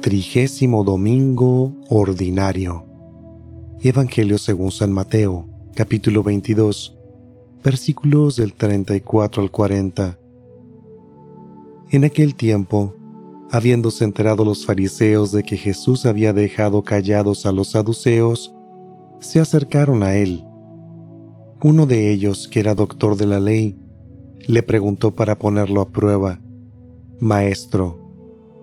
Trigésimo Domingo Ordinario. Evangelio según San Mateo, capítulo 22, versículos del 34 al 40. En aquel tiempo, habiéndose enterado los fariseos de que Jesús había dejado callados a los saduceos, se acercaron a él. Uno de ellos, que era doctor de la ley, le preguntó para ponerlo a prueba, Maestro,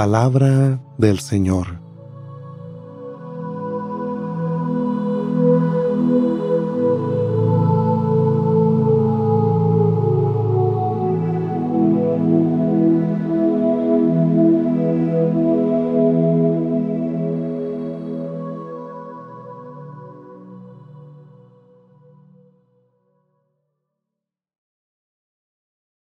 Palabra del Señor.